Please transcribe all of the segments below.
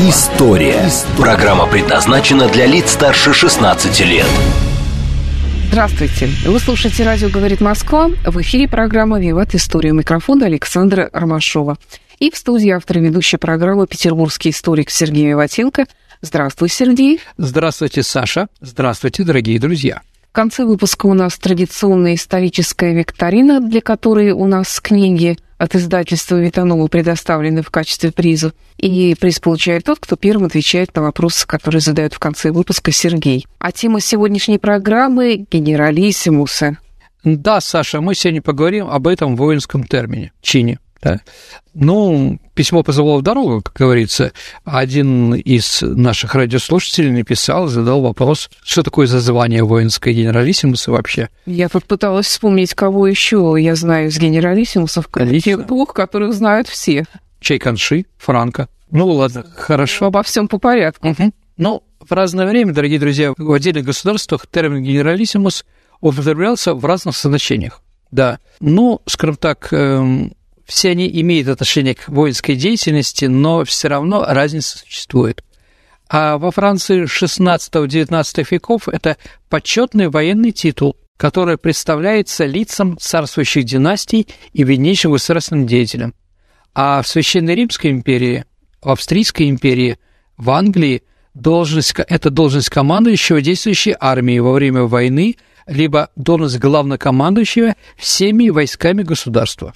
История». Программа предназначена для лиц старше 16 лет. Здравствуйте. Вы слушаете «Радио говорит Москва». В эфире программа «Виват. История». Микрофон Александра Ромашова. И в студии автор и ведущая программы петербургский историк Сергей Виватенко. Здравствуй, Сергей. Здравствуйте, Саша. Здравствуйте, дорогие друзья. В конце выпуска у нас традиционная историческая викторина, для которой у нас книги от издательства Витанова предоставлены в качестве приза. И приз получает тот, кто первым отвечает на вопросы, которые задает в конце выпуска Сергей. А тема сегодняшней программы – генералиссимусы. Да, Саша, мы сегодня поговорим об этом воинском термине, чине. Да. Ну, письмо позвало в дорогу, как говорится. Один из наших радиослушателей написал, задал вопрос, что такое за звание воинское генералиссимуса вообще. Я тут пыталась вспомнить, кого еще я знаю из генералиссимусов, тех двух, которых знают все. Чайканши, Франко. Ну, ладно, хорошо. Обо всем по порядку. Угу. Ну, в разное время, дорогие друзья, в отдельных государствах термин генералиссимус употреблялся в разных значениях. Да. Ну, скажем так, эм, все они имеют отношение к воинской деятельности, но все равно разница существует. А во Франции 16-19 веков это почетный военный титул, который представляется лицам царствующих династий и виднейшим государственным деятелям. А в Священной Римской империи, в Австрийской империи, в Англии должность, это должность командующего действующей армией во время войны, либо должность главнокомандующего всеми войсками государства.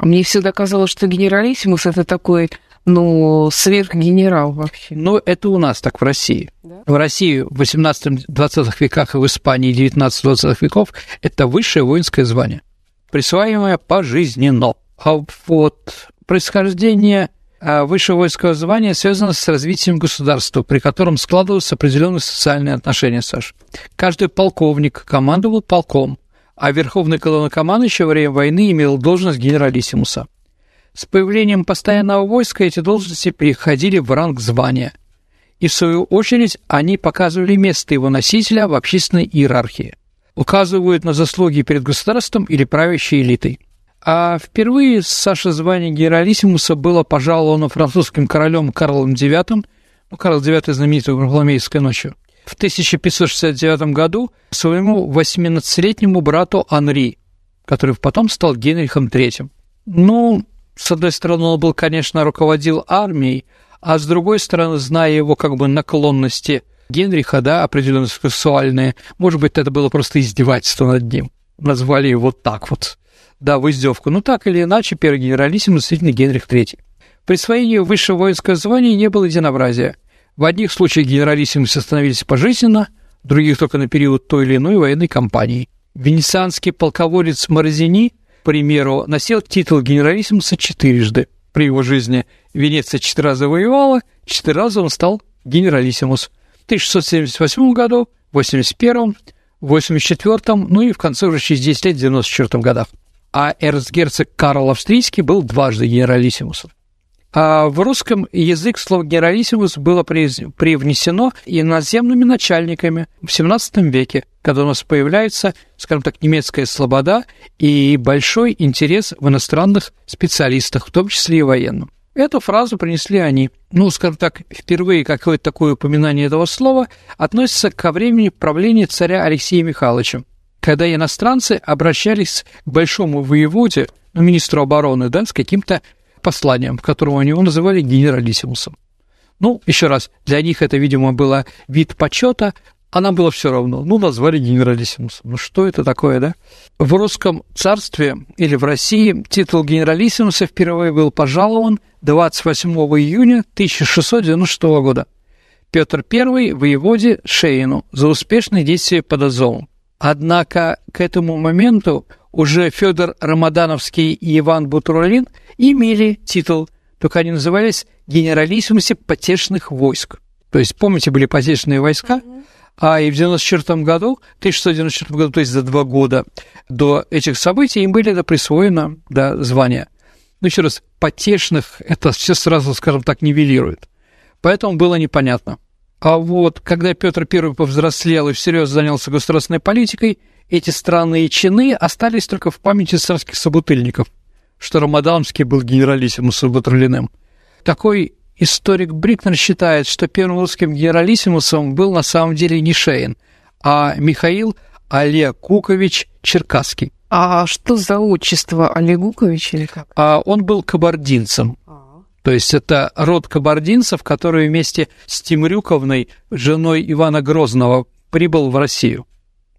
А мне всегда казалось, что генералиссимус это такой, ну, сверхгенерал вообще. Ну, это у нас так в России. Да? В России в 18-20 веках и в Испании 19-20 веков это высшее воинское звание, присваиваемое пожизненно. А вот происхождение а, высшего воинского звания связано с развитием государства, при котором складываются определенные социальные отношения, Саш. Каждый полковник командовал полком, а верховный главнокомандующий во время войны имел должность генералиссимуса. С появлением постоянного войска эти должности переходили в ранг звания, и в свою очередь они показывали место его носителя в общественной иерархии, указывают на заслуги перед государством или правящей элитой. А впервые Саша звание генералиссимуса было пожаловано французским королем Карлом IX, ну, Карл IX знаменитый Варфоломеевской ночью, в 1569 году своему 18-летнему брату Анри, который потом стал Генрихом III. Ну, с одной стороны, он был, конечно, руководил армией, а с другой стороны, зная его как бы наклонности Генриха, да, определенно сексуальные, может быть, это было просто издевательство над ним. Назвали его так вот, да, в издевку. Ну, так или иначе, первый генералиссим действительно Генрих III. При присвоении высшего воинского звания не было единообразия – в одних случаях генералиссимусы становились пожизненно, в других только на период той или иной военной кампании. Венецианский полководец Морозини, к примеру, носил титул генералиссимуса четырежды. При его жизни Венеция четыре раза воевала, четыре раза он стал генералиссимус. В 1678 году, в 81 в 84 ну и в конце уже через 10 лет, в 94 годах. А эрцгерцог Карл Австрийский был дважды генералиссимусом. А в русском язык слово «генералиссимус» было привнесено иноземными начальниками в XVII веке, когда у нас появляется, скажем так, немецкая слобода и большой интерес в иностранных специалистах, в том числе и военном. Эту фразу принесли они. Ну, скажем так, впервые какое-то такое упоминание этого слова относится ко времени правления царя Алексея Михайловича, когда иностранцы обращались к большому воеводе, ну, министру обороны, да, с каким-то посланием, которого они его называли генералиссимусом. Ну, еще раз, для них это, видимо, было вид почета, а нам было все равно. Ну, назвали генералиссимусом. Ну, что это такое, да? В русском царстве или в России титул генералиссимуса впервые был пожалован 28 июня 1696 года Петр I воеводе Шейну за успешные действия под Азовом. Однако к этому моменту уже Федор Рамадановский и Иван Бутурлин имели титул, только они назывались генералиссимусе потешных войск. То есть, помните, были потешные войска, А и в 94 году, 1694 году, то есть за два года до этих событий, им были присвоено да, звание. Но еще раз, потешных это все сразу, скажем так, нивелирует. Поэтому было непонятно. А вот когда Петр I повзрослел и всерьез занялся государственной политикой, эти странные чины остались только в памяти царских собутыльников, что Рамадамский был генералиссимусом Батрулиным. Такой историк Брикнер считает, что первым русским генералиссимусом был на самом деле не Шейн, а Михаил Олег Кукович Черкасский. А что за отчество Олег Кукович или как? А он был кабардинцем. То есть это род кабардинцев, который вместе с Тимрюковной, женой Ивана Грозного, прибыл в Россию.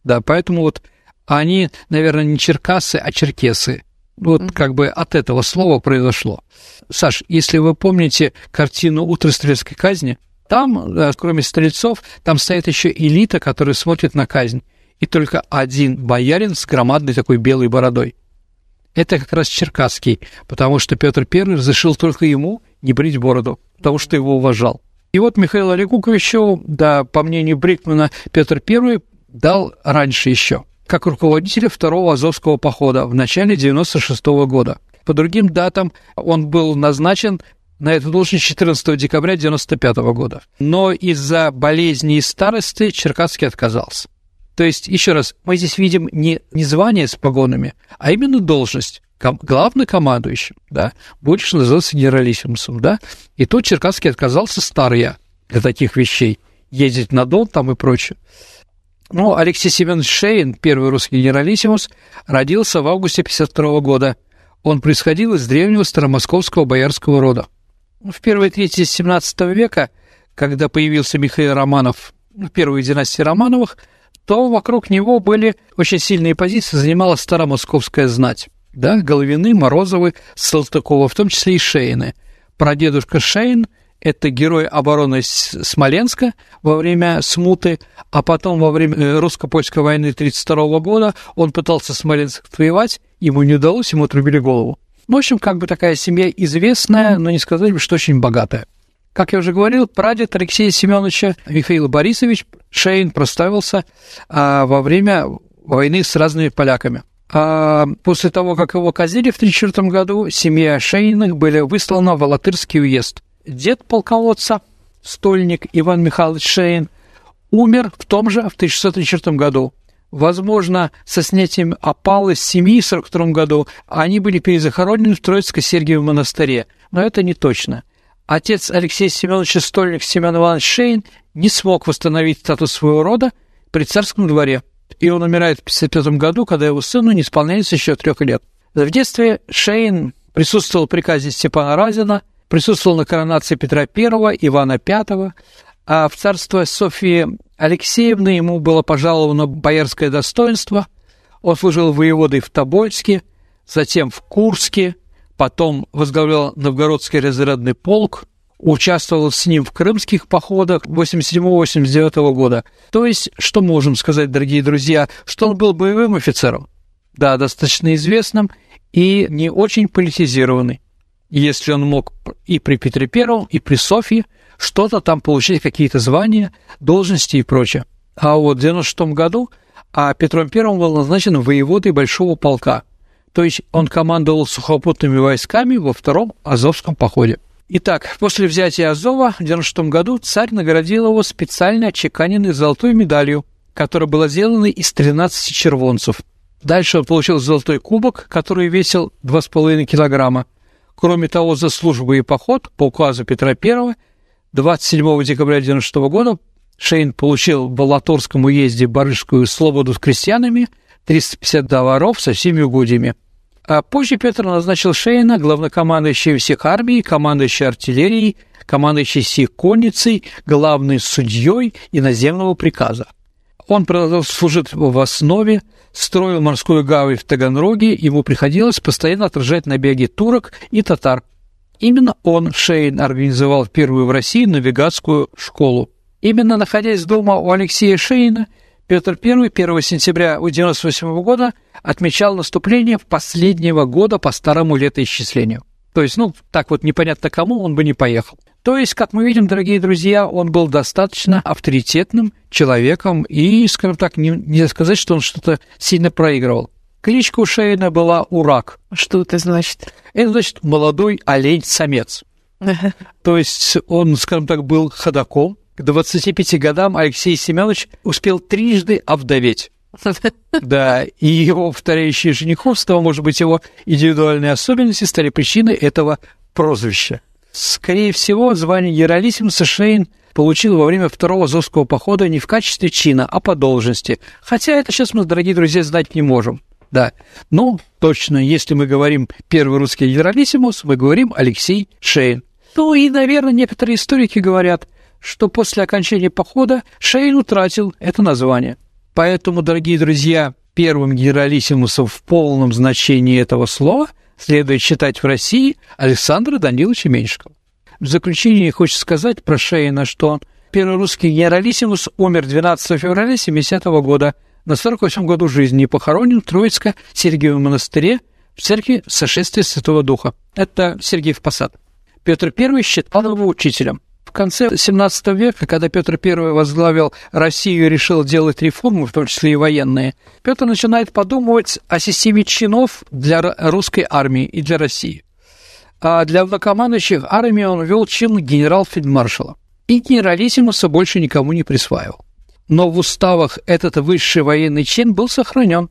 Да, поэтому вот они, наверное, не черкасы, а черкесы. Вот mm-hmm. как бы от этого слова произошло. Саш, если вы помните картину «Утро стрельской казни», там, кроме стрельцов, там стоит еще элита, которая смотрит на казнь. И только один боярин с громадной такой белой бородой это как раз Черкасский, потому что Петр I разрешил только ему не брить бороду, потому что его уважал. И вот Михаил Олегуковичу, да, по мнению Брикмана, Петр I дал раньше еще, как руководителя второго Азовского похода в начале 96 -го года. По другим датам он был назначен на эту должность 14 декабря 95 -го года. Но из-за болезни и старости Черкасский отказался. То есть, еще раз, мы здесь видим не, не звание с погонами, а именно должность ком- главнокомандующим, да, больше назывался генералиссимусом, да, и тот Черкасский отказался старый для таких вещей, ездить на дом там и прочее. Ну, Алексей Семенович Шейн, первый русский генералиссимус, родился в августе 52 года. Он происходил из древнего старомосковского боярского рода. В первой трети XVII века, когда появился Михаил Романов, в первой династии Романовых – то вокруг него были очень сильные позиции, занимала старомосковская знать. Да, Головины, Морозовы, Салтыкова, в том числе и Шейны. Прадедушка Шейн – это герой обороны Смоленска во время смуты, а потом во время э, русско-польской войны 1932 года он пытался Смоленск воевать, ему не удалось, ему отрубили голову. В общем, как бы такая семья известная, но не сказать бы, что очень богатая. Как я уже говорил, прадед Алексея Семеновича Михаил Борисович Шейн проставился а, во время войны с разными поляками. А после того, как его казнили в 1934 году, семья Шейных были выслана в Алатырский уезд. Дед полководца, стольник Иван Михайлович Шейн, умер в том же, в 1634 году. Возможно, со снятием опалы с семьи в 1942 году они были перезахоронены в Троицко-Сергиевом монастыре, но это не точно – отец Алексей Семенович Стольник Семен Иванович Шейн не смог восстановить статус своего рода при царском дворе, и он умирает в 1955 году, когда его сыну не исполняется еще трех лет. В детстве Шейн присутствовал в приказе Степана Разина, присутствовал на коронации Петра I, Ивана V, а в царство Софии Алексеевны ему было пожаловано боярское достоинство. Он служил воеводой в Тобольске, затем в Курске, потом возглавлял Новгородский разрядный полк, участвовал с ним в крымских походах 87-89 года. То есть, что можем сказать, дорогие друзья, что он был боевым офицером, да, достаточно известным и не очень политизированный. Если он мог и при Петре Первом, и при Софье что-то там получить, какие-то звания, должности и прочее. А вот в 96 году а Петром Первым был назначен воеводой Большого полка – то есть он командовал сухопутными войсками во втором Азовском походе. Итак, после взятия Азова в 1996 году царь наградил его специально отчеканенной золотой медалью, которая была сделана из 13 червонцев. Дальше он получил золотой кубок, который весил 2,5 килограмма. Кроме того, за службу и поход по указу Петра I 27 декабря 1996 года Шейн получил в Балаторском уезде Барышскую свободу с крестьянами – 350 товаров со всеми угодьями. А позже Петр назначил Шейна главнокомандующим всех армий, командующий артиллерией, командующий всей конницей, главный судьей иноземного приказа. Он продолжал служить в основе, строил морскую гавань в Таганроге, ему приходилось постоянно отражать набеги турок и татар. Именно он, Шейн, организовал первую в России навигатскую школу. Именно находясь дома у Алексея Шейна, Петр I 1 сентября 1998 года отмечал наступление последнего года по старому летоисчислению. То есть, ну, так вот непонятно кому он бы не поехал. То есть, как мы видим, дорогие друзья, он был достаточно авторитетным человеком и, скажем так, не, нельзя сказать, что он что-то сильно проигрывал. Кличка у Шейна была Урак. Что это значит? Это значит молодой олень-самец. То есть он, скажем так, был ходаком. К 25 годам Алексей Семенович успел трижды овдоветь. Да, и его повторяющее жениховство, может быть, его индивидуальные особенности стали причиной этого прозвища. Скорее всего, звание Генералиссимуса Шейн получил во время второго Азовского похода не в качестве чина, а по должности. Хотя это сейчас мы, дорогие друзья, знать не можем. Да, ну, точно, если мы говорим первый русский генералиссимус, мы говорим Алексей Шейн. Ну и, наверное, некоторые историки говорят, что после окончания похода Шейн утратил это название. Поэтому, дорогие друзья, первым генералиссимусом в полном значении этого слова следует считать в России Александра Даниловича Меньшикова. В заключение хочется сказать про Шейна, что он первый русский генералиссимус умер 12 февраля 70 -го года на 48 году жизни и похоронен в Троицко-Сергиевом монастыре в церкви Сошествия Святого Духа. Это Сергиев Посад. Петр I считал его учителем. В конце XVII века, когда Петр I возглавил Россию и решил делать реформы, в том числе и военные, Петр начинает подумывать о системе чинов для русской армии и для России. А для главнокомандующих армии он ввел чин генерал-фельдмаршала. И генералиссимуса больше никому не присваивал. Но в уставах этот высший военный чин был сохранен.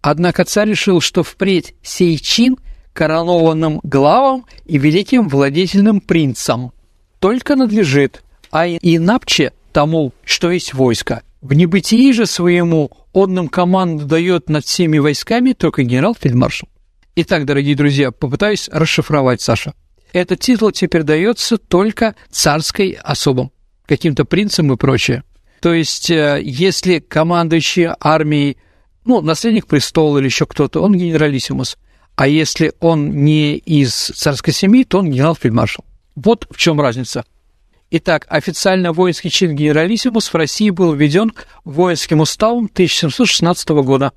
Однако царь решил, что впредь сей чин коронованным главам и великим владетельным принцам – только надлежит, а инапче тому, что есть войско. В небытии же своему он нам команду дает над всеми войсками только генерал-фельдмаршал. Итак, дорогие друзья, попытаюсь расшифровать, Саша. Этот титул теперь дается только царской особам, каким-то принцам и прочее. То есть, э, если командующий армией, ну, наследник престола или еще кто-то, он генералиссимус. А если он не из царской семьи, то он генерал-фельдмаршал. Вот в чем разница. Итак, официально воинский чин генералиссимус в России был введен воинским уставом 1716 года,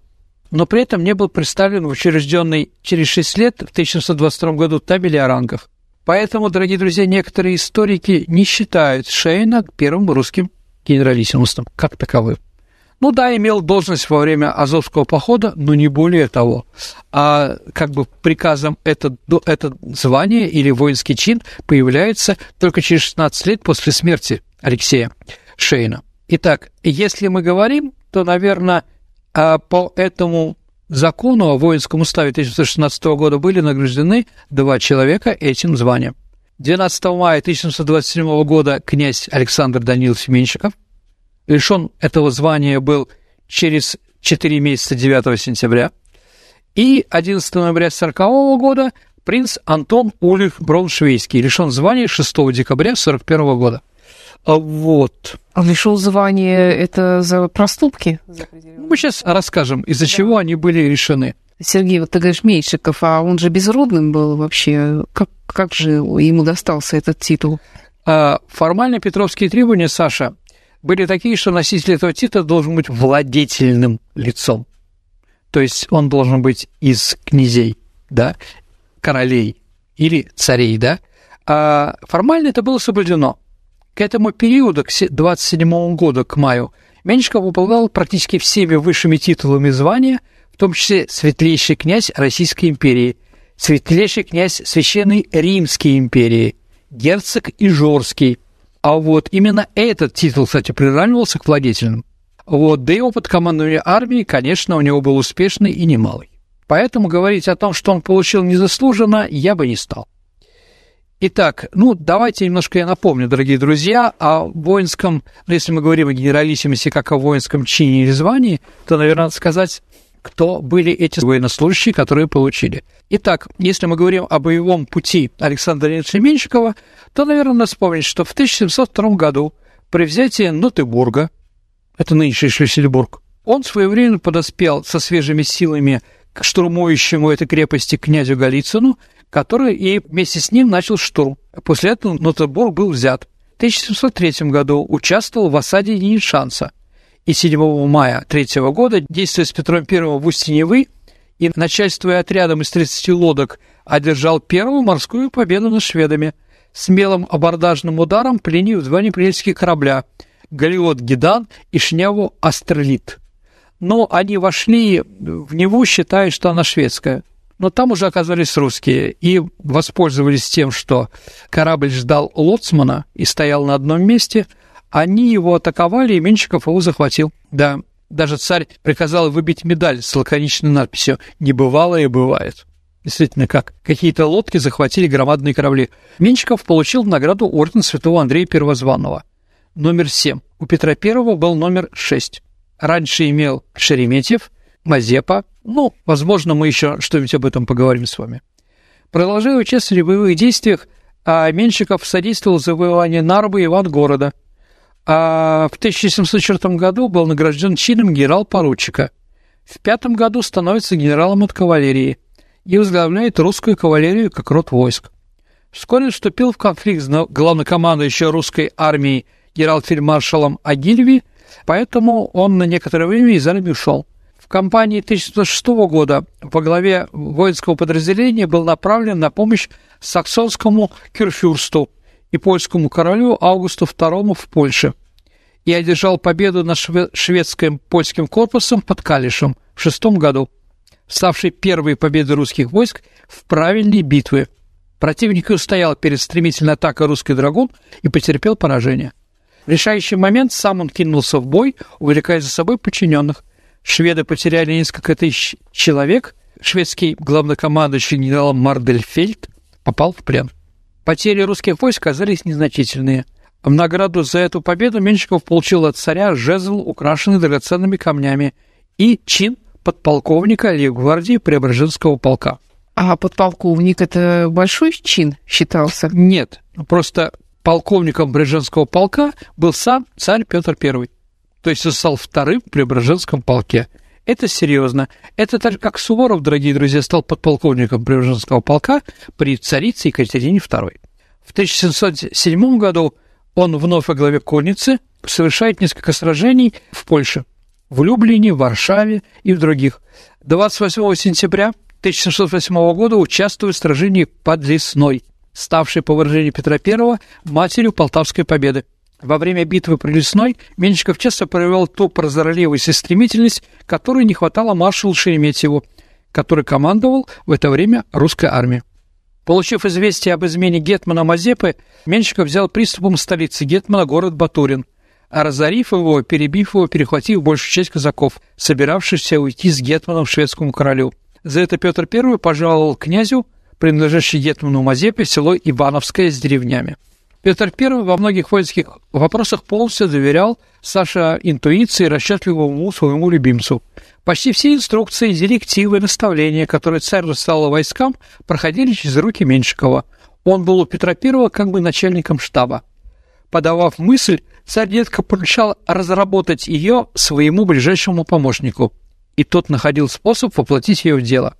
но при этом не был представлен в учрежденный через 6 лет в 1722 году табели о рангах. Поэтому, дорогие друзья, некоторые историки не считают Шейна первым русским генералиссимусом как таковым. Ну да, имел должность во время Азовского похода, но не более того. А как бы приказом это, это звание или воинский чин появляется только через 16 лет после смерти Алексея Шейна. Итак, если мы говорим, то, наверное, а, по этому закону о воинском уставе 1916 года были награждены два человека этим званием. 12 мая 1727 года князь Александр Данилович Меньшиков – лишен этого звания был через 4 месяца 9 сентября. И 11 ноября 1940 года принц Антон Ульрих Брауншвейский лишен звания 6 декабря 1941 года. А вот. Он лишил звания это за проступки? Мы сейчас расскажем, из-за да. чего они были решены. Сергей, вот ты говоришь Меньшиков, а он же безродным был вообще. Как, как же ему достался этот титул? А, формально петровские требования, Саша, были такие, что носитель этого титула должен быть владетельным лицом. То есть он должен быть из князей, да, королей или царей, да. А формально это было соблюдено. К этому периоду, к 27 году, к маю, Меньшиков обладал практически всеми высшими титулами звания, в том числе светлейший князь Российской империи, светлейший князь Священной Римской империи, герцог Ижорский, а вот именно этот титул, кстати, приравнивался к владетельным. Вот, да и опыт командования армией, конечно, у него был успешный и немалый. Поэтому говорить о том, что он получил незаслуженно, я бы не стал. Итак, ну, давайте немножко я напомню, дорогие друзья, о воинском, ну, если мы говорим о генералиссимусе как о воинском чине или звании, то, наверное, надо сказать кто были эти военнослужащие, которые получили. Итак, если мы говорим о боевом пути Александра Ильича Меньшикова, то, наверное, надо вспомнить, что в 1702 году при взятии Нотебурга, это нынешний Шлиссельбург, он своевременно подоспел со свежими силами к штурмующему этой крепости князю Голицыну, который и вместе с ним начал штурм. После этого Нотебург был взят. В 1703 году участвовал в осаде Енишанса – и 7 мая 3 года, действуя с Петром I в устье Невы и начальствуя отрядом из 30 лодок, одержал первую морскую победу над шведами. смелым абордажным ударом пленив два неприятельских корабля «Галиот Гидан» и «Шняву Астрелит». Но они вошли в Неву, считая, что она шведская. Но там уже оказались русские и воспользовались тем, что корабль ждал лоцмана и стоял на одном месте. Они его атаковали, и Менщиков его захватил. Да, даже царь приказал выбить медаль с лаконичной надписью «Не бывало и бывает». Действительно, как какие-то лодки захватили громадные корабли. Менщиков получил награду орден святого Андрея Первозванного. Номер 7. У Петра I был номер 6. Раньше имел Шереметьев, Мазепа. Ну, возможно, мы еще что-нибудь об этом поговорим с вами. Продолжая участвовать в боевых действиях, а Менщиков содействовал завоеванию Нарбы и Ивангорода. А в 1704 году был награжден чином генерал-поручика. В пятом году становится генералом от кавалерии – и возглавляет русскую кавалерию как род войск. Вскоре вступил в конфликт с главнокомандующей русской армией генерал-фельдмаршалом Агильви, поэтому он на некоторое время из армии ушел. В кампании 1906 года во главе воинского подразделения был направлен на помощь саксонскому кюрфюрсту и польскому королю Августу II в Польше и одержал победу над шведским польским корпусом под Калишем в шестом году ставшей первой победой русских войск в правильной битве. Противник устоял перед стремительной атакой русский драгун и потерпел поражение. В решающий момент сам он кинулся в бой, увлекая за собой подчиненных. Шведы потеряли несколько тысяч человек. Шведский главнокомандующий генерал Мардельфельд попал в плен. Потери русских войск казались незначительные. В награду за эту победу Менщиков получил от царя жезл, украшенный драгоценными камнями, и чин подполковника Лейбгвардии Преображенского полка. А подполковник это большой чин считался? Нет, просто полковником Преображенского полка был сам царь Петр I. То есть он стал вторым в Преображенском полке. Это серьезно. Это так как Суворов, дорогие друзья, стал подполковником Преображенского полка при царице Екатерине II. В 1707 году он вновь во главе конницы совершает несколько сражений в Польше – в Люблине, в Варшаве и в других. 28 сентября 1708 года участвует в сражении под Лесной, ставшей, по выражению Петра I, матерью Полтавской победы. Во время битвы при Лесной Менщиков часто проявлял ту прозорливость и стремительность, которой не хватало маршалу Шереметьеву, который командовал в это время русской армией. Получив известие об измене Гетмана Мазепы, Менщиков взял приступом столицы Гетмана город Батурин – а разорив его, перебив его, перехватив большую часть казаков, собиравшихся уйти с Гетманом шведскому королю. За это Петр I пожаловал князю, принадлежащий Гетману Мазепе, село Ивановское с деревнями. Петр I во многих воинских вопросах полностью доверял Саша интуиции расчетливому своему любимцу. Почти все инструкции, директивы, наставления, которые царь рассылал войскам, проходили через руки Меньшикова. Он был у Петра I как бы начальником штаба. Подавав мысль, царь детка поручал разработать ее своему ближайшему помощнику, и тот находил способ воплотить ее в дело.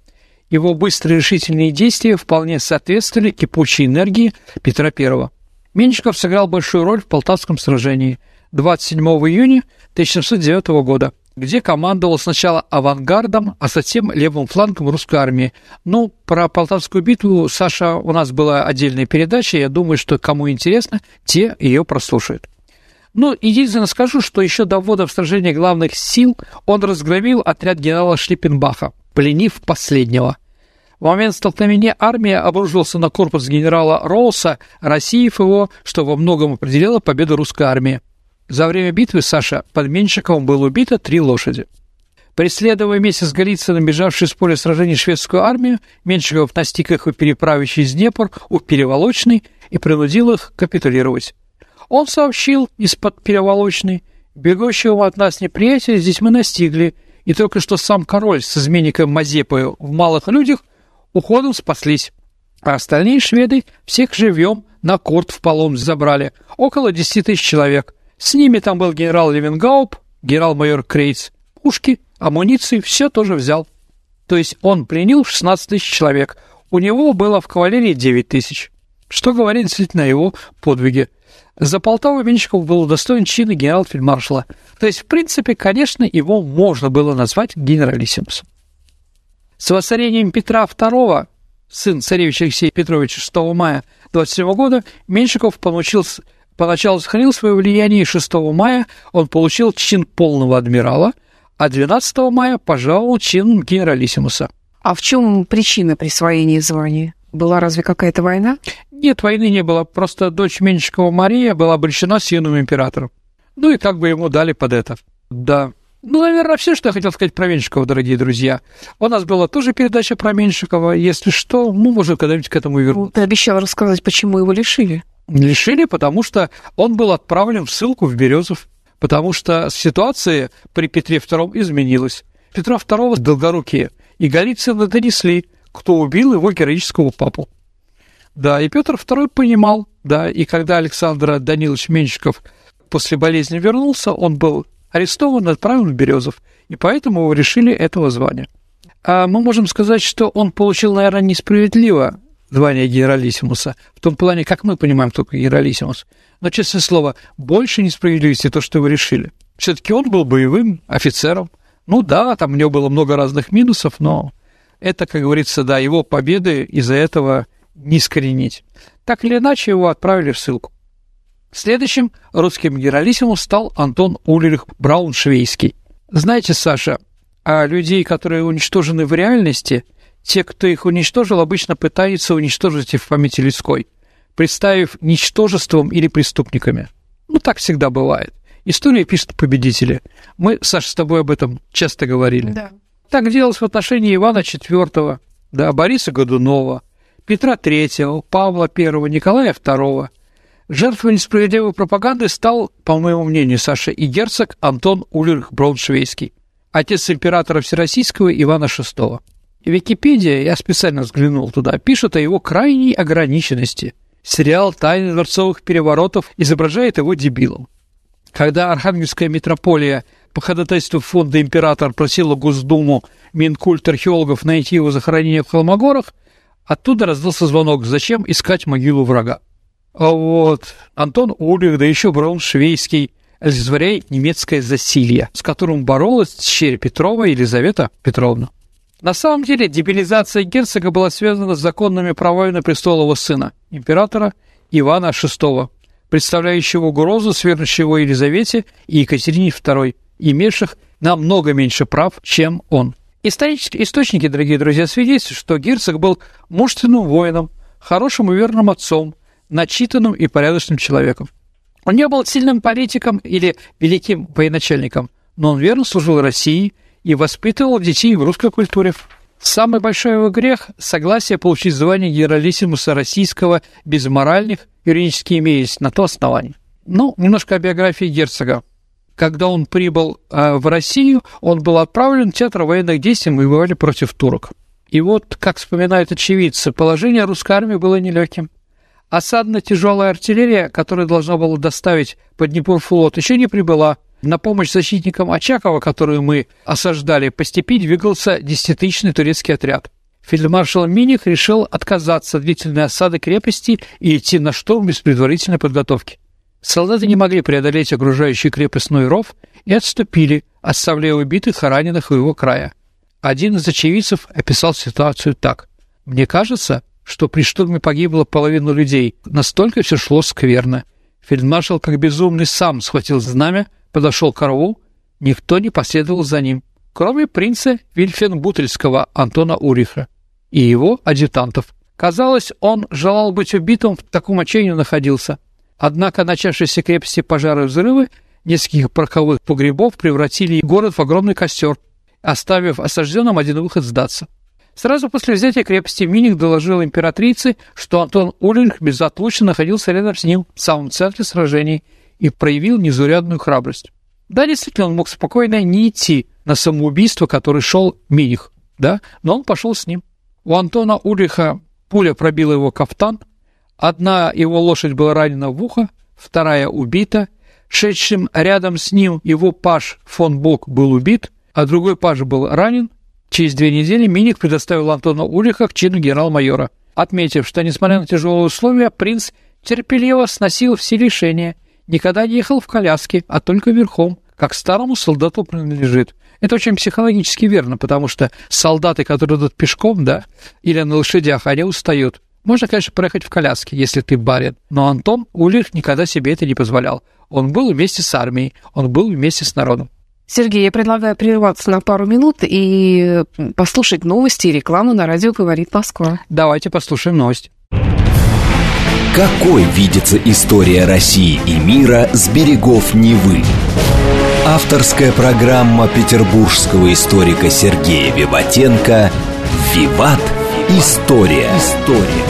Его быстрые решительные действия вполне соответствовали кипучей энергии Петра I. Меньшиков сыграл большую роль в Полтавском сражении 27 июня 1709 года – где командовал сначала авангардом, а затем левым флангом русской армии. Ну, про Полтавскую битву, Саша, у нас была отдельная передача, я думаю, что кому интересно, те ее прослушают. Ну, единственное скажу, что еще до ввода в сражение главных сил он разгромил отряд генерала Шлиппенбаха, пленив последнего. В момент столкновения армия обрушился на корпус генерала Роуса, рассеяв его, что во многом определило победу русской армии. За время битвы Саша под Меньшиковым было убито три лошади. Преследуя вместе с Голицыным бежавшую с поля сражений шведскую армию, Меньшиков настиг их у переправы через Днепр, у Переволочной и принудил их капитулировать. Он сообщил из-под Переволочной, бегущего от нас неприятеля здесь мы настигли, и только что сам король с изменником Мазепою в малых людях уходом спаслись. А остальные шведы всех живьем на корт в полон забрали, около десяти тысяч человек. С ними там был генерал Левенгауп, генерал-майор Крейц, пушки, амуниции, все тоже взял. То есть он пленил 16 тысяч человек. У него было в кавалерии 9 тысяч. Что говорит действительно о его подвиге. За Полтаву Меньшиков был удостоен чина генерал-фельдмаршала. То есть, в принципе, конечно, его можно было назвать генералиссимусом. С воцарением Петра II сын царевича Алексея Петровича 6 мая 27 года, Меньшиков получил, поначалу сохранил свое влияние, и 6 мая он получил чин полного адмирала, а 12 мая пожаловал чин генералиссимуса. А в чем причина присвоения звания? Была разве какая-то война? Нет, войны не было. Просто дочь Меньшикова Мария была обречена с юным императором. Ну и как бы ему дали под это. Да. Ну, наверное, все, что я хотел сказать про Меньшикова, дорогие друзья. У нас была тоже передача про Меньшикова. Если что, мы можем когда-нибудь к этому вернуться. Ты обещал рассказать, почему его лишили. Лишили, потому что он был отправлен в ссылку в Березов. Потому что ситуация при Петре II изменилась. Петра II Долгорукие и Голицына донесли, кто убил его героического папу. Да, и Петр II понимал, да, и когда Александр Данилович Меньшиков после болезни вернулся, он был арестован отправлен в Березов, и поэтому его решили этого звания. А мы можем сказать, что он получил, наверное, несправедливо звание генералиссимуса, в том плане, как мы понимаем, кто такой генералиссимус. Но, честное слово, больше несправедливости то, что его решили. Все-таки он был боевым офицером. Ну да, там у него было много разных минусов, но это, как говорится, да, его победы из-за этого не искоренить. Так или иначе, его отправили в ссылку. Следующим русским генералиссимум стал Антон Ульрих Брауншвейский. Знаете, Саша, а людей, которые уничтожены в реальности, те, кто их уничтожил, обычно пытаются уничтожить их в памяти людской, представив ничтожеством или преступниками. Ну, так всегда бывает. История пишет победители. Мы, Саша, с тобой об этом часто говорили. Да. Так делалось в отношении Ивана IV, да, Бориса Годунова, Петра III, Павла I, Николая II. Жертвой несправедливой пропаганды стал, по моему мнению, Саша, и герцог Антон Ульрих Брауншвейский, отец императора Всероссийского Ивана VI. Википедия, я специально взглянул туда, пишет о его крайней ограниченности. Сериал «Тайны дворцовых переворотов» изображает его дебилом. Когда Архангельская митрополия по ходатайству фонда «Император» просила Госдуму Минкульт археологов найти его захоронение в Холмогорах, оттуда раздался звонок «Зачем искать могилу врага?» А вот Антон Ульрих, да еще Браун Швейский, олицетворяет немецкое засилье, с которым боролась чере Петрова Елизавета Петровна. На самом деле дебилизация герцога была связана с законными правами на престол его сына, императора Ивана VI, представляющего угрозу свернущего Елизавете и Екатерине II, имевших намного меньше прав, чем он. Исторические источники, дорогие друзья, свидетельствуют, что герцог был мужественным воином, хорошим и верным отцом, начитанным и порядочным человеком. Он не был сильным политиком или великим военачальником, но он верно служил России и воспитывал детей в русской культуре. Самый большой его грех – согласие получить звание генералиссимуса российского без моральных, юридически имеясь на то основание. Ну, немножко о биографии герцога. Когда он прибыл э, в Россию, он был отправлен в театр военных действий, мы воевали против турок. И вот, как вспоминают очевидцы, положение русской армии было нелегким. Осадно-тяжелая артиллерия, которая должна была доставить под флот, еще не прибыла. На помощь защитникам Очакова, которую мы осаждали, по степи двигался десятитысячный турецкий отряд. Фельдмаршал Миних решил отказаться от длительной осады крепости и идти на штурм без предварительной подготовки. Солдаты не могли преодолеть окружающий крепостной ров и отступили, оставляя убитых и раненых у его края. Один из очевидцев описал ситуацию так. «Мне кажется, что при штурме погибло половину людей. Настолько все шло скверно. Фельдмаршал, как безумный, сам схватил знамя, подошел к рву, никто не последовал за ним, кроме принца Вильфенбутельского Антона Уриха и его адъютантов. Казалось, он желал быть убитым, в таком отчаянии находился. Однако начавшиеся крепости пожары и взрывы нескольких пороховых погребов превратили город в огромный костер, оставив осажденным один выход сдаться. Сразу после взятия крепости Миних доложил императрице, что Антон Ульрих безотлучно находился рядом с ним в самом центре сражений и проявил незаурядную храбрость. Да, действительно, он мог спокойно не идти на самоубийство, который шел Миних, да, но он пошел с ним. У Антона Ульриха пуля пробила его кафтан, одна его лошадь была ранена в ухо, вторая убита, шедшим рядом с ним его паж фон Бок был убит, а другой паж был ранен, Через две недели Миник предоставил Антона Ульриха к чину генерал-майора, отметив, что, несмотря на тяжелые условия, принц терпеливо сносил все лишения, никогда не ехал в коляске, а только верхом, как старому солдату принадлежит. Это очень психологически верно, потому что солдаты, которые идут пешком, да, или на лошадях, они устают. Можно, конечно, проехать в коляске, если ты барин, но Антон Ульрих никогда себе это не позволял. Он был вместе с армией, он был вместе с народом. Сергей, я предлагаю прерваться на пару минут и послушать новости и рекламу на радио «Говорит Москва». Давайте послушаем новости. Какой видится история России и мира с берегов Невы? Авторская программа петербургского историка Сергея Виватенко «Виват. История». История.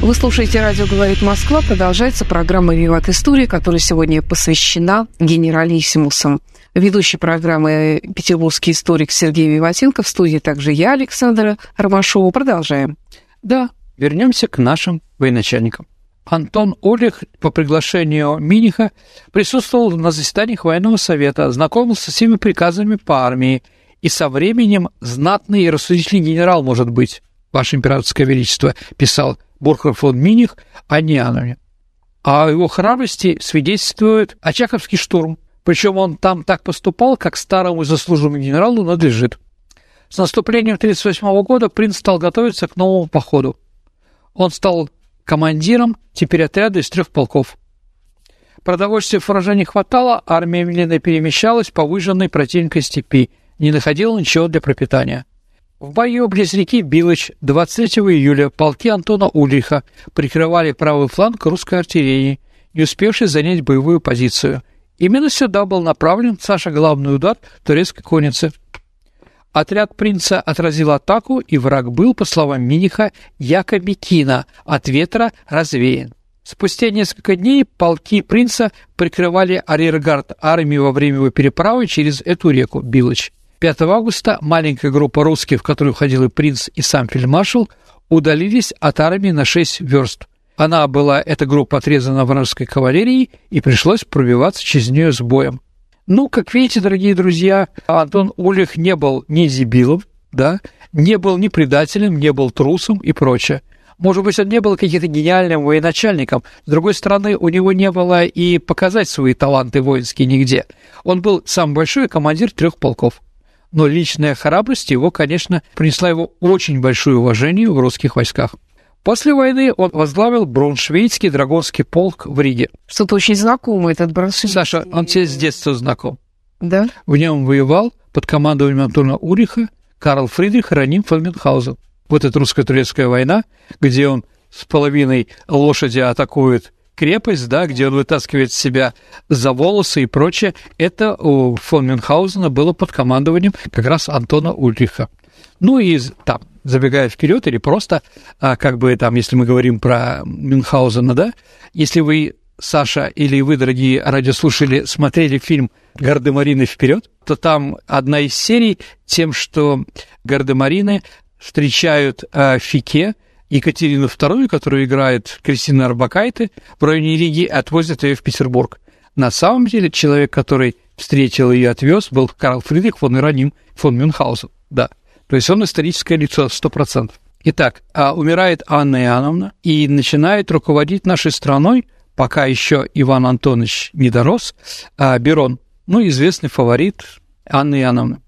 Вы слушаете «Радио говорит Москва». Продолжается программа «Виват История», которая сегодня посвящена генералиссимусам. Ведущий программы петербургский историк Сергей Виватенко. В студии также я, Александра Ромашова. Продолжаем. Да, вернемся к нашим военачальникам. Антон Олег по приглашению Миниха присутствовал на заседаниях военного совета, знакомился со всеми приказами по армии, и со временем знатный и рассудительный генерал может быть, Ваше Императорское Величество, писал Бурхар фон Миних о Нианове. О его храбрости свидетельствует Очаковский штурм, причем он там так поступал, как старому заслуженному генералу надлежит. С наступлением 1938 года принц стал готовиться к новому походу. Он стал командиром теперь отряда из трех полков. Продовольствия фуража не хватало, армия медленно перемещалась по выжженной противникой степи, не находила ничего для пропитания. В бою близ реки Билыч 23 июля полки Антона Ульриха прикрывали правый фланг русской артиллерии, не успевшей занять боевую позицию. Именно сюда был направлен Саша главный удар турецкой конницы. Отряд принца отразил атаку, и враг был, по словам Миниха, Якобикина, от ветра развеян. Спустя несколько дней полки принца прикрывали арьергард армии во время его переправы через эту реку Билыч. 5 августа маленькая группа русских, в которую входил и принц, и сам фельдмаршал, удалились от армии на 6 верст. Она была, эта группа, отрезана вражеской кавалерией, и пришлось пробиваться через нее с боем. Ну, как видите, дорогие друзья, Антон Ульрих не был ни зибилом, да, не был ни предателем, не был трусом и прочее. Может быть, он не был каким-то гениальным военачальником. С другой стороны, у него не было и показать свои таланты воинские нигде. Он был самый большой командир трех полков. Но личная храбрость его, конечно, принесла его очень большое уважение в русских войсках. После войны он возглавил Брауншвейгский драгонский полк в Риге. Что-то очень знакомое этот Брауншвейгский. Саша, он тебе с детства знаком. Да? В нем воевал под командованием Антона Уриха Карл Фридрих Раним фон Мюнхгаузен. Вот эта русско-турецкая война, где он с половиной лошади атакует крепость, да, где он вытаскивает себя за волосы и прочее, это у фон Мюнхгаузена было под командованием как раз Антона Ульриха. Ну и там забегая вперед, или просто, а, как бы там, если мы говорим про Мюнхгаузена, да, если вы, Саша, или вы, дорогие радиослушатели, смотрели фильм «Гардемарины вперед», то там одна из серий тем, что гардемарины встречают а, Фике, Екатерину II, которую играет Кристина Арбакайте, в районе Риги, отвозят ее в Петербург. На самом деле человек, который встретил и отвез, был Карл Фридрих фон Ироним фон Мюнхгаузен, да. То есть он историческое лицо 100%. Итак, а умирает Анна Иоанновна и начинает руководить нашей страной, пока еще Иван Антонович не дорос, а Берон, ну, известный фаворит Анны Иоанновны.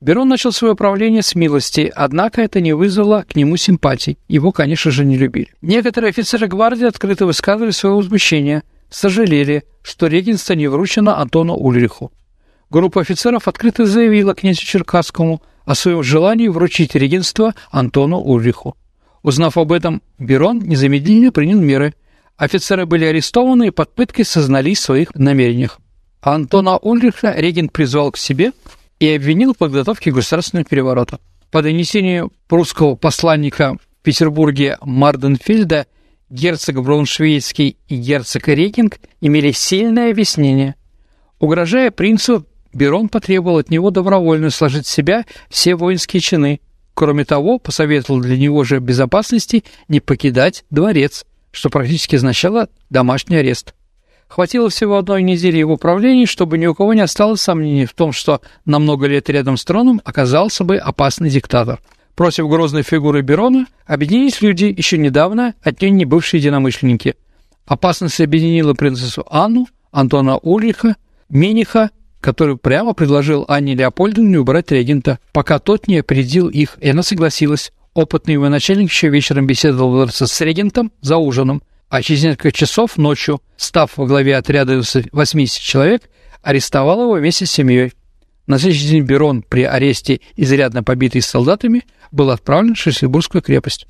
Берон начал свое правление с милости, однако это не вызвало к нему симпатий. Его, конечно же, не любили. Некоторые офицеры гвардии открыто высказывали свое возмущение, сожалели, что регенство не вручено Антону Ульриху. Группа офицеров открыто заявила князю Черкасскому о своем желании вручить регенство Антону Ульриху. Узнав об этом, Берон незамедлительно принял меры. Офицеры были арестованы и под пыткой сознались в своих намерениях. Антона Ульриха регент призвал к себе и обвинил в подготовке государственного переворота. По донесению прусского посланника в Петербурге Марденфельда герцог Брауншвейгский и герцог Регинг имели сильное объяснение. Угрожая принцу, Берон потребовал от него добровольно сложить в себя все воинские чины. Кроме того, посоветовал для него же безопасности не покидать дворец, что практически означало домашний арест. Хватило всего одной недели его правления, чтобы ни у кого не осталось сомнений в том, что на много лет рядом с троном оказался бы опасный диктатор. Против грозной фигуры Берона объединились люди, еще недавно отнюдь не бывшие единомышленники. Опасность объединила принцессу Анну, Антона Ульриха, Мениха, который прямо предложил Анне Леопольдовне убрать регента, пока тот не опередил их, и она согласилась. Опытный военачальник еще вечером беседовал с регентом за ужином, а через несколько часов ночью, став во главе отряда из 80 человек, арестовал его вместе с семьей. На следующий день Берон при аресте, изрядно побитый солдатами, был отправлен в Шлиссельбургскую крепость.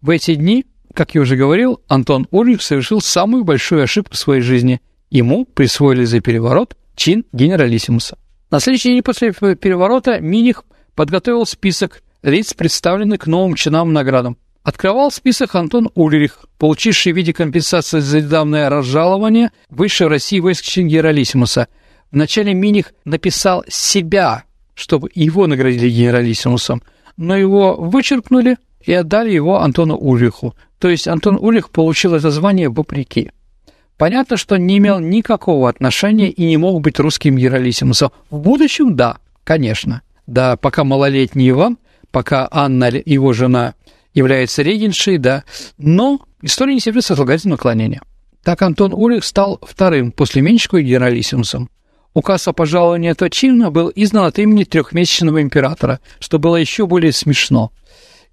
В эти дни, как я уже говорил, Антон Урлих совершил самую большую ошибку в своей жизни. Ему присвоили за переворот чин генералиссимуса. На следующий день после переворота Миних подготовил список лиц, представленных к новым чинам и наградам. Открывал список Антон Ульрих, получивший в виде компенсации за недавнее разжалование высшей России войск чин генералиссимуса. Вначале Миних написал себя, чтобы его наградили генералиссимусом, но его вычеркнули и отдали его Антону Ульриху. То есть Антон Ульрих получил это звание вопреки. Понятно, что не имел никакого отношения и не мог быть русским генералиссимусом. В будущем – да, конечно. Да, пока малолетний Иван, пока Анна, его жена, является регеншей, да, но история не терпит сослагательного наклонения. Так Антон Ульрих стал вторым после Меньшикова генералиссимусом. Указ о пожаловании этого чина был издан от имени трехмесячного императора, что было еще более смешно.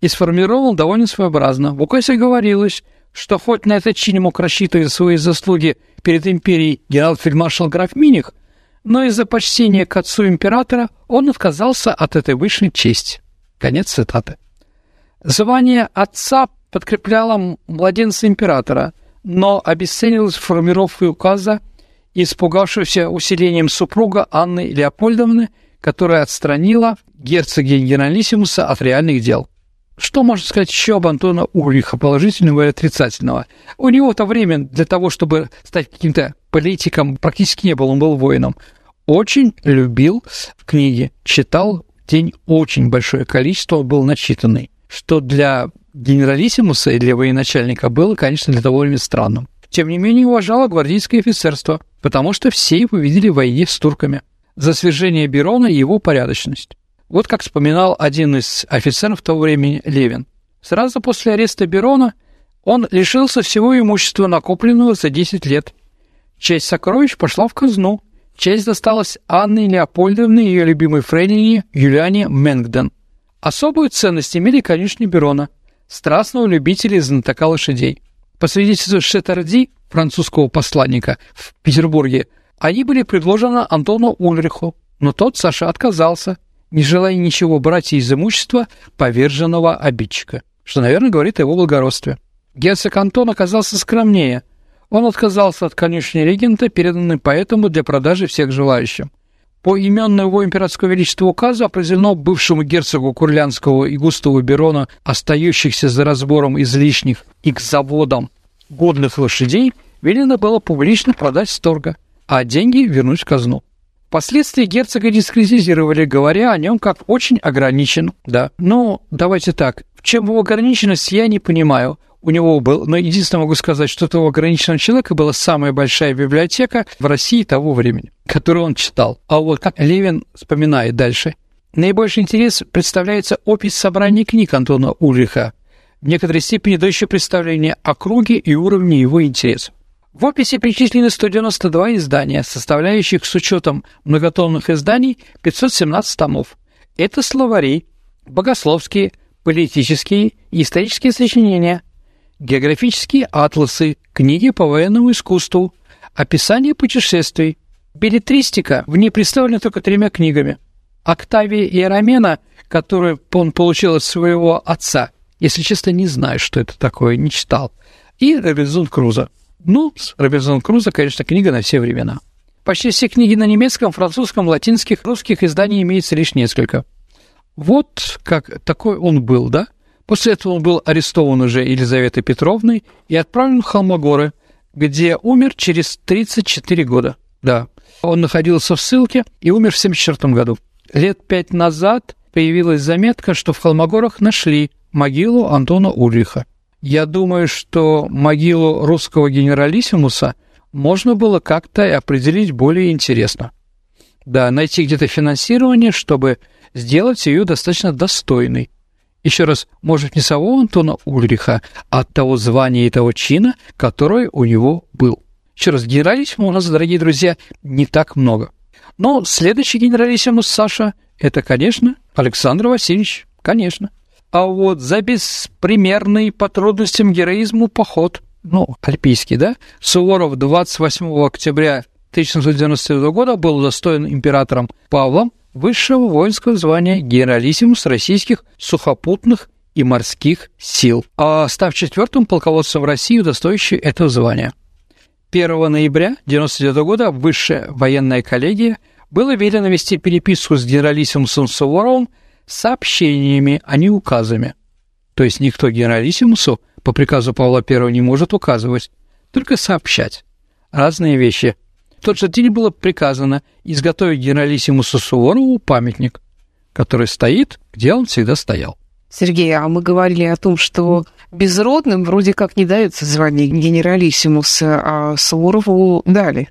И сформировал довольно своеобразно. В указе говорилось, что хоть на этот чин мог рассчитывать свои заслуги перед империей генерал-фельдмаршал граф Миних, но из-за почтения к отцу императора он отказался от этой высшей чести. Конец цитаты. Звание отца подкрепляло младенца императора, но обесценилось формировкой указа, испугавшегося усилением супруга Анны Леопольдовны, которая отстранила герцога генералиссимуса от реальных дел. Что можно сказать еще об Антона Ульриха, положительного и отрицательного? У него-то время для того, чтобы стать каким-то политиком, практически не было, он был воином. Очень любил книги, читал день очень большое количество, он был начитанный что для генералиссимуса и для военачальника было, конечно, для довольно странным. Тем не менее, уважало гвардейское офицерство, потому что все его видели в войне с турками. За свержение Берона и его порядочность. Вот как вспоминал один из офицеров того времени Левин. Сразу после ареста Берона он лишился всего имущества, накопленного за 10 лет. Часть сокровищ пошла в казну, часть досталась Анне Леопольдовне и ее любимой фрейлине Юлиане Менгден – Особую ценность имели конечно, Берона, страстного любителя и знатока лошадей. По свидетельству Шетарди, французского посланника в Петербурге, они были предложены Антону Ульриху, но тот, Саша, отказался, не желая ничего брать из имущества поверженного обидчика, что, наверное, говорит о его благородстве. Герцог Антон оказался скромнее. Он отказался от конечной регента, переданной поэтому для продажи всех желающим. По именному его императорского величества указу определено бывшему герцогу Курлянского и Густаву Берона, остающихся за разбором излишних и к заводам годных лошадей, велено было публично продать с торга, а деньги вернуть в казну. Впоследствии герцога дискредитировали, говоря о нем как очень ограничен, да. Но давайте так, в чем его ограниченность, я не понимаю у него был, но единственное могу сказать, что у ограниченного человека была самая большая библиотека в России того времени, которую он читал. А вот как Левин вспоминает дальше, наибольший интерес представляется опись собрания книг Антона Ульриха, в некоторой степени дающее представление о круге и уровне его интересов. В описи причислены 192 издания, составляющих с учетом многотомных изданий 517 томов. Это словари, богословские, политические и исторические сочинения, географические атласы, книги по военному искусству, описание путешествий. Билетристика в ней представлена только тремя книгами. Октавия и Арамена, которую он получил от своего отца. Если честно, не знаю, что это такое, не читал. И Робинзон Крузо. Ну, Робинзон Крузо, конечно, книга на все времена. Почти все книги на немецком, французском, латинских, русских изданий имеется лишь несколько. Вот как такой он был, да? После этого он был арестован уже Елизаветой Петровной и отправлен в Холмогоры, где умер через 34 года. Да, он находился в ссылке и умер в 1974 году. Лет пять назад появилась заметка, что в Холмогорах нашли могилу Антона Ульриха. Я думаю, что могилу русского генералиссимуса можно было как-то определить более интересно. Да, найти где-то финансирование, чтобы сделать ее достаточно достойной еще раз, может, не самого Антона Ульриха, а от того звания и того чина, который у него был. Еще раз, генералиссимус у нас, дорогие друзья, не так много. Но следующий генералиссимус Саша – это, конечно, Александр Васильевич, конечно. А вот за беспримерный по трудностям героизму поход, ну, альпийский, да, Суворов 28 октября 1799 года был удостоен императором Павлом высшего воинского звания генералиссимус российских сухопутных и морских сил, а став четвертым полководцем России, удостоивший этого звания. 1 ноября 1999 года высшая военная коллегия было велено вести переписку с генералиссимусом Суворовым сообщениями, а не указами. То есть никто генералиссимусу по приказу Павла I не может указывать, только сообщать разные вещи. В тот же день было приказано изготовить генералиссимусу Суворову памятник, который стоит, где он всегда стоял. Сергей, а мы говорили о том, что безродным вроде как не дается звание генералиссимуса, а Суворову дали.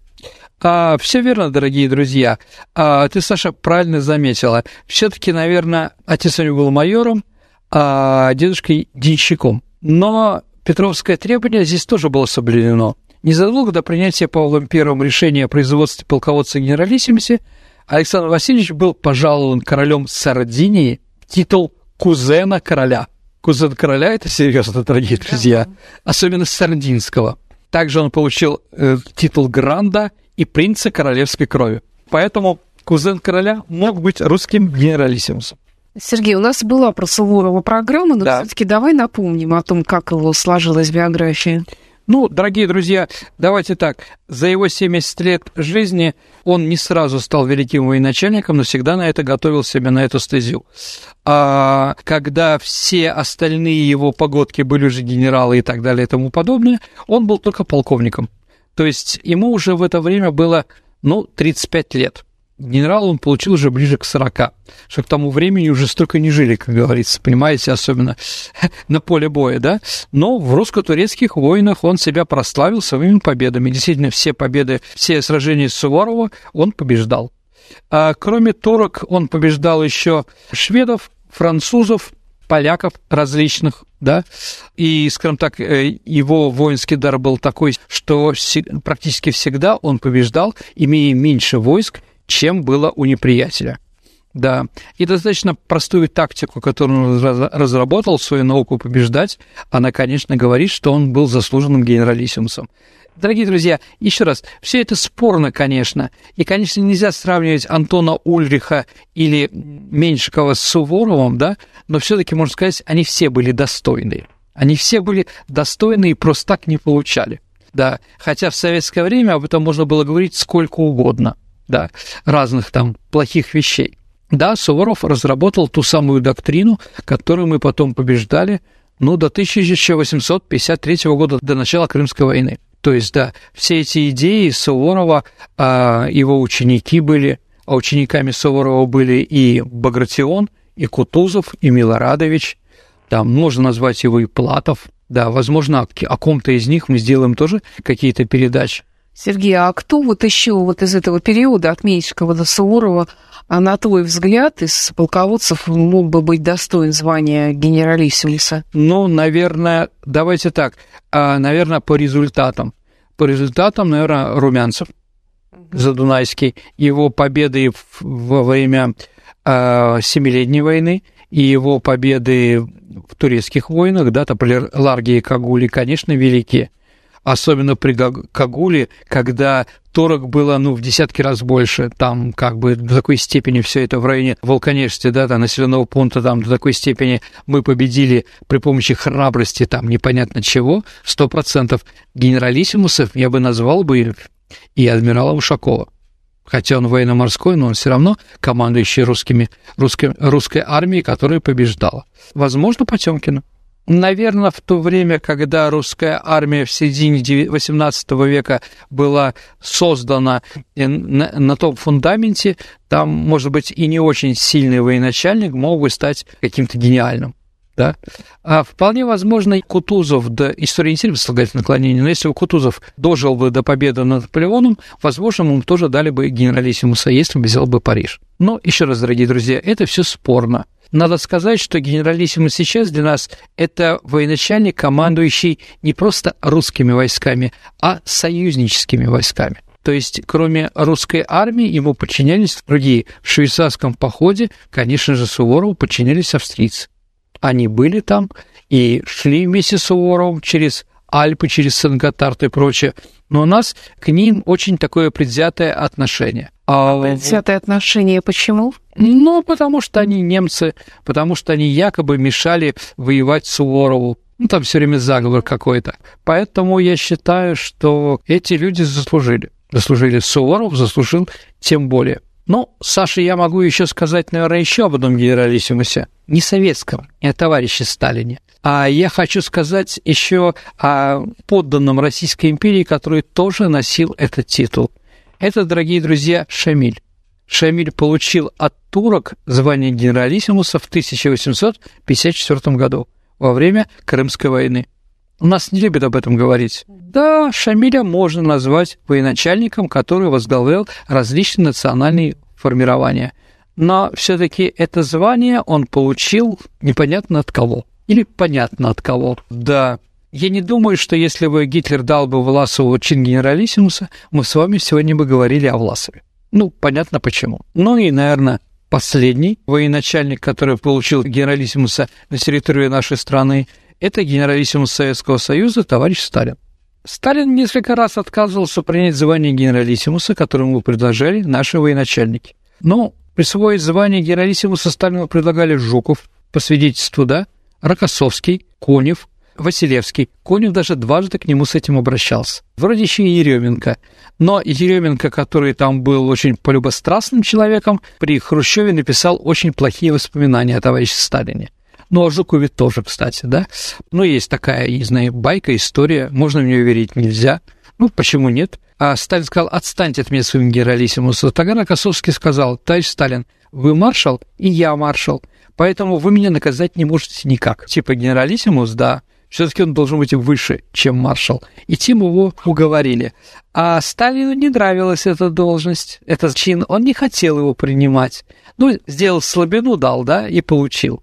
А, все верно, дорогие друзья. А, ты, Саша, правильно заметила. Все-таки, наверное, отец у него был майором, а дедушка денщиком. Но Петровское требование здесь тоже было соблюдено. Незадолго до принятия Павлом I решения о производстве полководца генералиссимусе Александр Васильевич был пожалован королем Сардинии титул кузена короля. Кузен короля – это серьезно, дорогие друзья, особенно сардинского. Также он получил э, титул гранда и принца королевской крови. Поэтому кузен короля мог быть русским генералиссимусом. Сергей, у нас была про Суворова программа, но да. все-таки давай напомним о том, как его сложилась биография. Ну, дорогие друзья, давайте так. За его 70 лет жизни он не сразу стал великим военачальником, но всегда на это готовил себя, на эту стезю. А когда все остальные его погодки были уже генералы и так далее и тому подобное, он был только полковником. То есть ему уже в это время было, ну, 35 лет. Генерал он получил уже ближе к 40, что к тому времени уже столько не жили, как говорится, понимаете, особенно на поле боя, да? Но в русско-турецких войнах он себя прославил своими победами. Действительно, все победы, все сражения Суворова он побеждал. А кроме турок, он побеждал еще шведов, французов, поляков различных, да, и, скажем так, э, его воинский дар был такой, что практически всегда он побеждал, имея меньше войск, чем было у неприятеля. Да, и достаточно простую тактику, которую он разработал, свою науку побеждать, она, конечно, говорит, что он был заслуженным генералиссимусом. Дорогие друзья, еще раз, все это спорно, конечно. И, конечно, нельзя сравнивать Антона Ульриха или Меньшикова с Суворовым, да, но все-таки, можно сказать, они все были достойные. Они все были достойные и просто так не получали. Да, хотя в советское время об этом можно было говорить сколько угодно, да, разных там плохих вещей. Да, Суворов разработал ту самую доктрину, которую мы потом побеждали, ну, до 1853 года, до начала Крымской войны. То есть, да, все эти идеи Суворова, а, его ученики были, а учениками Суворова были и Багратион, и Кутузов, и Милорадович, там можно назвать его и Платов, да, возможно, о ком-то из них мы сделаем тоже какие-то передачи. Сергей, а кто вот еще вот из этого периода от Меньшикова до Суворова, а на твой взгляд, из полководцев мог бы быть достоин звания генералиссимуса? Ну, наверное, давайте так, а, наверное, по результатам. По результатам, наверное, Румянцев, Задунайский, его победы во время э, Семилетней войны и его победы в турецких войнах, да, там Ларги и Кагули, конечно, велики особенно при Кагуле, когда торок было, ну, в десятки раз больше, там, как бы, до такой степени все это в районе Волконежности, да, там, населенного пункта, там, до такой степени мы победили при помощи храбрости, там, непонятно чего, сто процентов генералиссимусов я бы назвал бы и адмирала Ушакова. Хотя он военно-морской, но он все равно командующий русскими, русской, русской армией, которая побеждала. Возможно, Потемкина. Наверное, в то время, когда русская армия в середине XVIII века была создана на, том фундаменте, там, может быть, и не очень сильный военачальник мог бы стать каким-то гениальным. Да. А вполне возможно, Кутузов, да, история не сильно слагательное наклонение, но если бы Кутузов дожил бы до победы над Наполеоном, возможно, ему тоже дали бы генералиссимуса, если бы взял бы Париж. Но, еще раз, дорогие друзья, это все спорно. Надо сказать, что генералиссимус сейчас для нас – это военачальник, командующий не просто русскими войсками, а союзническими войсками. То есть, кроме русской армии, ему подчинялись другие. В швейцарском походе, конечно же, Суворову подчинялись австрийцы. Они были там и шли вместе с Суворовым через Альпы, через Сен-Готард и прочее. Но у нас к ним очень такое предвзятое отношение. А... Предвзятое отношение почему? Ну, потому что они немцы, потому что они якобы мешали воевать Суворову. Ну, там все время заговор какой-то. Поэтому я считаю, что эти люди заслужили. Заслужили Суворов, заслужил тем более. Ну, Саша, я могу еще сказать, наверное, еще об одном генералиссимусе. Не советском, не о товарище Сталине. А я хочу сказать еще о подданном Российской империи, который тоже носил этот титул. Это, дорогие друзья, Шамиль. Шамиль получил от турок звание генералиссимуса в 1854 году во время Крымской войны. У нас не любят об этом говорить. Да, Шамиля можно назвать военачальником, который возглавлял различные национальные формирования. Но все-таки это звание он получил непонятно от кого. Или понятно от кого. Да, я не думаю, что если бы Гитлер дал бы Власову чин генералиссимуса, мы с вами сегодня бы говорили о Власове. Ну, понятно почему. Ну и, наверное, последний военачальник, который получил генералиссимуса на территории нашей страны, это генералиссимус Советского Союза, товарищ Сталин. Сталин несколько раз отказывался принять звание генералиссимуса, которое ему предложили наши военачальники. Но присвоить звание генералиссимуса Сталину предлагали Жуков, по свидетельству, да, Рокоссовский, Конев, Василевский. Конев даже дважды к нему с этим обращался. Вроде еще и Еременко. Но Еременко, который там был очень полюбострастным человеком, при Хрущеве написал очень плохие воспоминания о товарище Сталине. Ну, о Жукове тоже, кстати, да. Но есть такая, не знаю, байка, история, можно в нее верить, нельзя. Ну, почему нет? А Сталин сказал, отстаньте от меня своим генералиссимусом. Тогда Рокоссовский сказал, товарищ Сталин, вы маршал, и я маршал, поэтому вы меня наказать не можете никак. Типа генералиссимус, да, все-таки он должен быть выше, чем маршал. И тем его уговорили. А Сталину не нравилась эта должность, этот чин, он не хотел его принимать. Ну, сделал слабину, дал, да, и получил.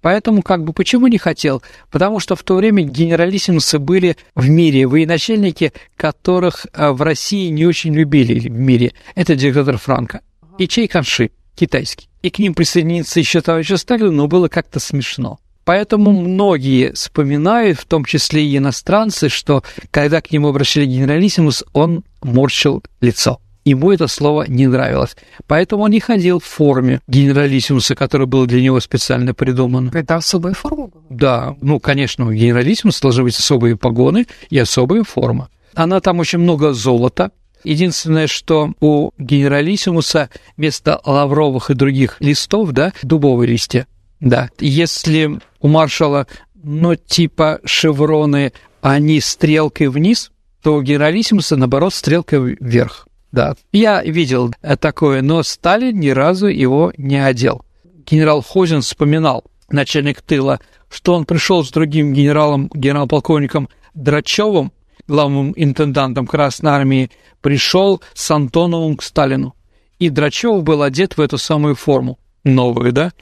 Поэтому, как бы, почему не хотел? Потому что в то время генералиссимусы были в мире, военачальники, которых э, в России не очень любили в мире. Это диктатор Франко и Чей Канши, китайский. И к ним присоединиться еще товарищ Сталин, но было как-то смешно. Поэтому многие вспоминают, в том числе и иностранцы, что когда к нему обращали генералиссимус, он морщил лицо. Ему это слово не нравилось. Поэтому он не ходил в форме генералиссимуса, который был для него специально придуман. Это особая форма была? Да, ну, конечно, у генералиссимуса должны быть особые погоны и особая форма. Она там очень много золота, Единственное, что у генералиссимуса вместо лавровых и других листов, да, дубовые листья. Да. Если у маршала, ну, типа шевроны, они стрелкой вниз, то у генералиссимуса, наоборот, стрелкой вверх. Да, я видел такое, но Сталин ни разу его не одел. Генерал Хозин вспоминал, начальник тыла, что он пришел с другим генералом, генерал-полковником Драчевым, главным интендантом Красной Армии, пришел с Антоновым к Сталину. И Драчев был одет в эту самую форму, новую, да?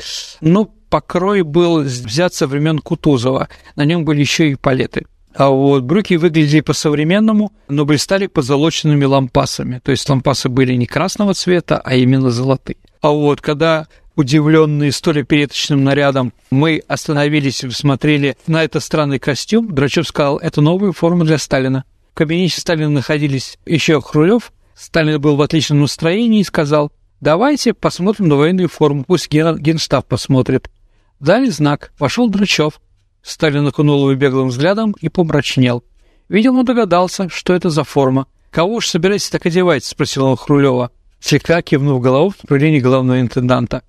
Ну, покрой был взят со времен Кутузова, на нем были еще и палеты. А вот брюки выглядели по-современному, но блистали позолоченными лампасами. То есть лампасы были не красного цвета, а именно золотые. А вот когда удивленные столь переточным нарядом, мы остановились и смотрели на этот странный костюм, Драчев сказал, это новая форма для Сталина. В кабинете Сталина находились еще Хрулев. Сталин был в отличном настроении и сказал, давайте посмотрим на военную форму, пусть ген, генштаб посмотрит. Дали знак, вошел Драчев. Сталин окунул его беглым взглядом и помрачнел. Видимо, догадался, что это за форма. «Кого уж собираетесь так одевать?» — спросил он Хрулева, слегка кивнув голову в направлении главного интенданта.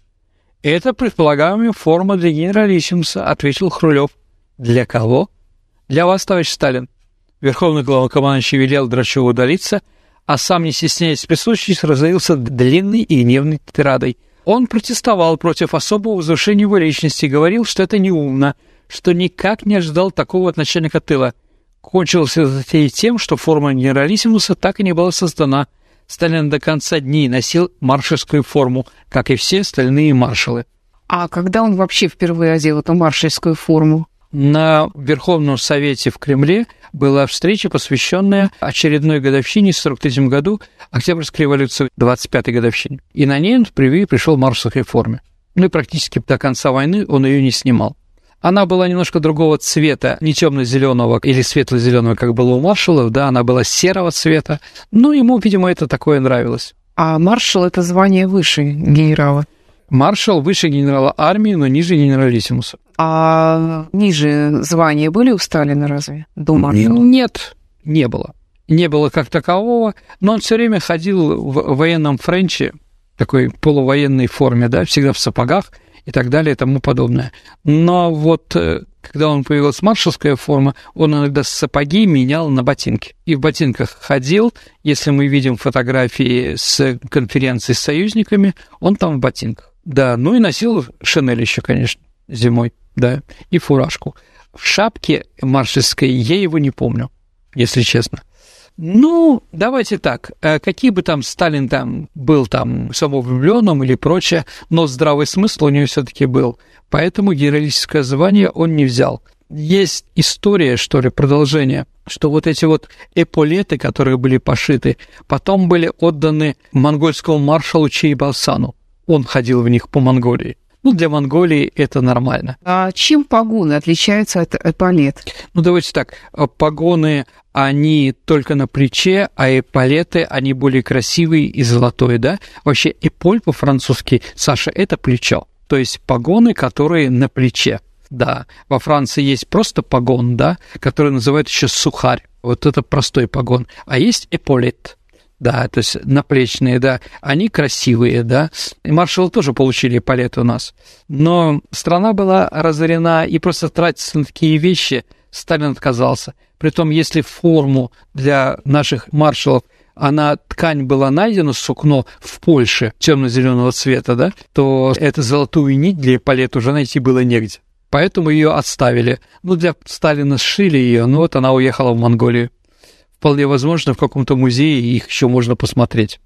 «Это предполагаемая форма для генералиссимуса», — ответил Хрулев. «Для кого?» «Для вас, товарищ Сталин». Верховный главнокомандующий велел Драчеву удалиться, а сам, не стесняясь присутствующих, разорился длинной и гневной тирадой. Он протестовал против особого возвышения его личности, говорил, что это неумно, что никак не ожидал такого от начальника тыла. Кончилось затея тем, что форма генералиссимуса так и не была создана. Сталин до конца дней носил маршальскую форму, как и все остальные маршалы. А когда он вообще впервые одел эту маршальскую форму? На Верховном Совете в Кремле была встреча, посвященная очередной годовщине в 43 году Октябрьской революции, 25-й годовщине. И на ней он впервые пришел в маршальской форме. Ну и практически до конца войны он ее не снимал. Она была немножко другого цвета, не темно-зеленого или светло-зеленого, как было у маршалов, да, она была серого цвета. Ну, ему, видимо, это такое нравилось. А маршал – это звание выше генерала? Маршал выше генерала армии, но ниже генералиссимуса. А ниже звания были у Сталина разве до маршала? Нет, не было. Не было как такового, но он все время ходил в военном френче, такой полувоенной форме, да, всегда в сапогах и так далее и тому подобное. Но вот э, когда он появилась маршалская форма, он иногда сапоги менял на ботинки. И в ботинках ходил. Если мы видим фотографии с конференции с союзниками, он там в ботинках. Да, ну и носил шинель еще, конечно, зимой, да, и фуражку. В шапке маршальской я его не помню, если честно. Ну, давайте так, э, какие бы там Сталин там был там самовлюбленным или прочее, но здравый смысл у него все-таки был. Поэтому героическое звание он не взял. Есть история, что ли, продолжение, что вот эти вот эполеты, которые были пошиты, потом были отданы монгольскому маршалу Чейбалсану он ходил в них по Монголии. Ну, для Монголии это нормально. А чем погоны отличаются от эполет? Ну, давайте так. Погоны, они только на плече, а эполеты, они более красивые и золотые, да? Вообще, эполь по-французски, Саша, это плечо. То есть погоны, которые на плече. Да, во Франции есть просто погон, да, который называют еще сухарь. Вот это простой погон. А есть эполет да, то есть наплечные, да, они красивые, да. И маршалы тоже получили палет у нас. Но страна была разорена, и просто тратиться на такие вещи Сталин отказался. Притом, если форму для наших маршалов она ткань была найдена, сукно в Польше темно-зеленого цвета, да, то эту золотую нить для палет уже найти было негде. Поэтому ее отставили. Ну, для Сталина сшили ее, ну вот она уехала в Монголию вполне возможно, в каком-то музее их еще можно посмотреть.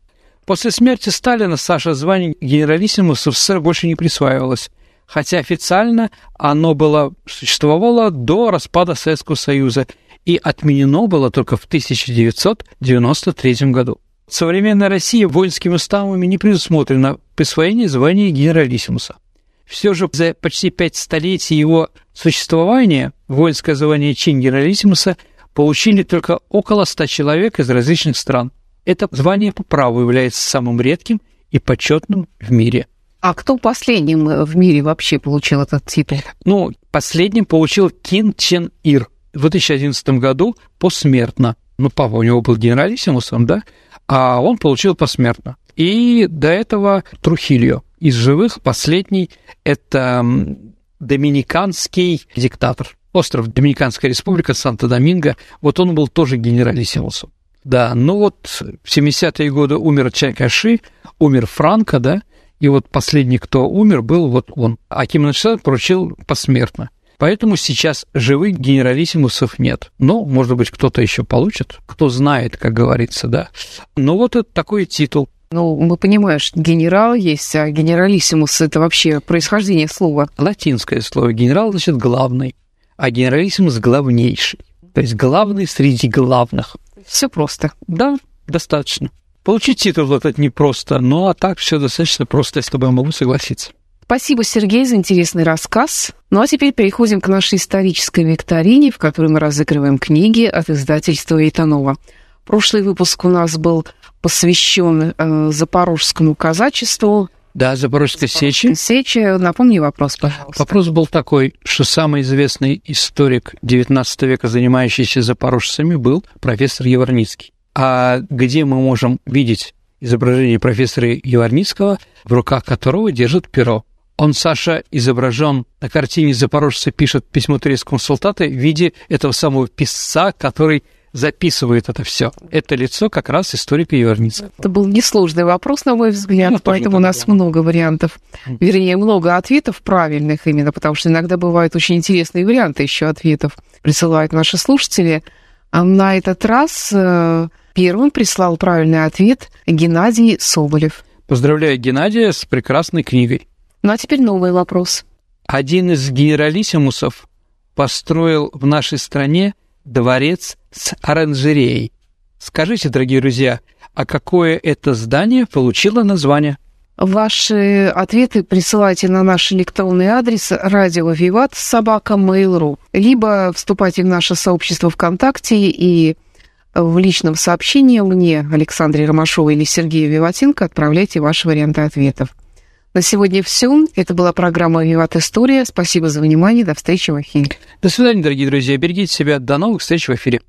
После смерти Сталина Саша звание генералиссимуса в СССР больше не присваивалось, хотя официально оно было, существовало до распада Советского Союза и отменено было только в 1993 году. В современной России воинскими уставами не предусмотрено присвоение звания генералиссимуса. Все же за почти пять столетий его существования воинское звание чин генералиссимуса получили только около 100 человек из различных стран. Это звание по праву является самым редким и почетным в мире. А кто последним в мире вообще получил этот титул? Ну, последним получил Кин Чен Ир в 2011 году посмертно. Ну, папа у него был генералиссимусом, да? А он получил посмертно. И до этого Трухильо из живых последний – это доминиканский диктатор остров Доминиканская республика, Санто-Доминго, вот он был тоже генералиссимусом. Да, ну вот в 70-е годы умер Чайкаши, умер Франко, да, и вот последний, кто умер, был вот он. А Ким Сен поручил посмертно. Поэтому сейчас живых генералиссимусов нет. Но, может быть, кто-то еще получит, кто знает, как говорится, да. Но вот это такой титул. Ну, мы понимаем, что генерал есть, а генералиссимус – это вообще происхождение слова. Латинское слово. Генерал, значит, главный а генералиссимус главнейший. То есть главный среди главных. Все просто. Да, достаточно. Получить титул этот непросто, но а так все достаточно просто, если бы я могу согласиться. Спасибо, Сергей, за интересный рассказ. Ну а теперь переходим к нашей исторической викторине, в которой мы разыгрываем книги от издательства Итанова. Прошлый выпуск у нас был посвящен э, запорожскому казачеству. Да, Запорожской сечи. Сечи. Напомни вопрос, пожалуйста. Вопрос был такой, что самый известный историк XIX века, занимающийся запорожцами, был профессор Еварницкий. А где мы можем видеть изображение профессора Еварницкого, в руках которого держит перо? Он, Саша, изображен на картине «Запорожцы пишет письмо турецкому солдату» в виде этого самого писца, который записывает это все. Это лицо как раз историка Юрницкого. Это был несложный вопрос, на мой взгляд, ну, поэтому у нас много вариантов, вернее, много ответов правильных именно, потому что иногда бывают очень интересные варианты еще ответов, присылают наши слушатели. А на этот раз э, первым прислал правильный ответ Геннадий Соболев. Поздравляю Геннадия с прекрасной книгой. Ну а теперь новый вопрос. Один из генералиссимусов построил в нашей стране дворец с оранжереей. Скажите, дорогие друзья, а какое это здание получило название? Ваши ответы присылайте на наш электронный адрес радио Виват собака Mail.ru, либо вступайте в наше сообщество ВКонтакте и в личном сообщении мне, Александре Ромашовой или Сергею Виватенко отправляйте ваши варианты ответов. На сегодня все. Это была программа «Виват История». Спасибо за внимание. До встречи в эфире. До свидания, дорогие друзья. Берегите себя. До новых встреч в эфире.